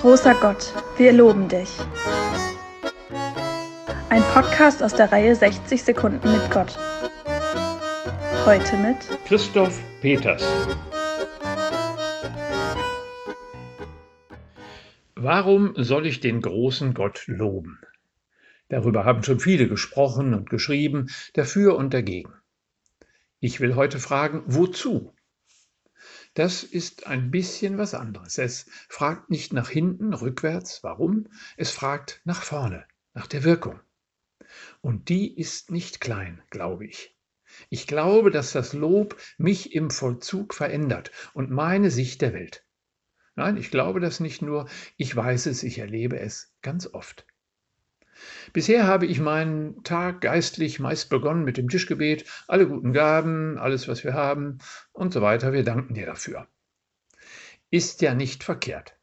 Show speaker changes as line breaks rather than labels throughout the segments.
Großer Gott, wir loben dich. Ein Podcast aus der Reihe 60 Sekunden mit Gott. Heute mit
Christoph Peters. Warum soll ich den großen Gott loben? Darüber haben schon viele gesprochen und geschrieben, dafür und dagegen. Ich will heute fragen, wozu? Das ist ein bisschen was anderes. Es fragt nicht nach hinten, rückwärts, warum, es fragt nach vorne, nach der Wirkung. Und die ist nicht klein, glaube ich. Ich glaube, dass das Lob mich im Vollzug verändert und meine Sicht der Welt. Nein, ich glaube das nicht nur, ich weiß es, ich erlebe es ganz oft. Bisher habe ich meinen Tag geistlich meist begonnen mit dem Tischgebet, alle guten Gaben, alles, was wir haben und so weiter. Wir danken dir dafür. Ist ja nicht verkehrt,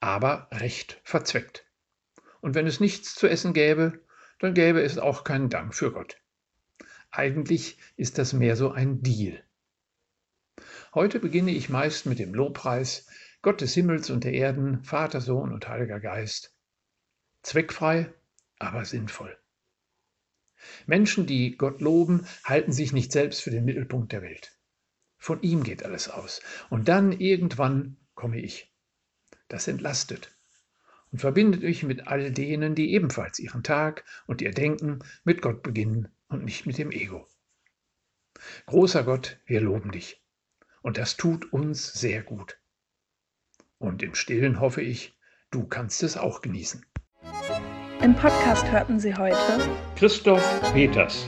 aber recht verzweckt. Und wenn es nichts zu essen gäbe, dann gäbe es auch keinen Dank für Gott. Eigentlich ist das mehr so ein Deal. Heute beginne ich meist mit dem Lobpreis Gott des Himmels und der Erden, Vater, Sohn und Heiliger Geist. Zweckfrei, aber sinnvoll. Menschen, die Gott loben, halten sich nicht selbst für den Mittelpunkt der Welt. Von ihm geht alles aus. Und dann irgendwann komme ich. Das entlastet und verbindet mich mit all denen, die ebenfalls ihren Tag und ihr Denken mit Gott beginnen und nicht mit dem Ego. Großer Gott, wir loben dich. Und das tut uns sehr gut. Und im stillen hoffe ich, du kannst es auch genießen.
Im Podcast hörten Sie heute
Christoph Peters.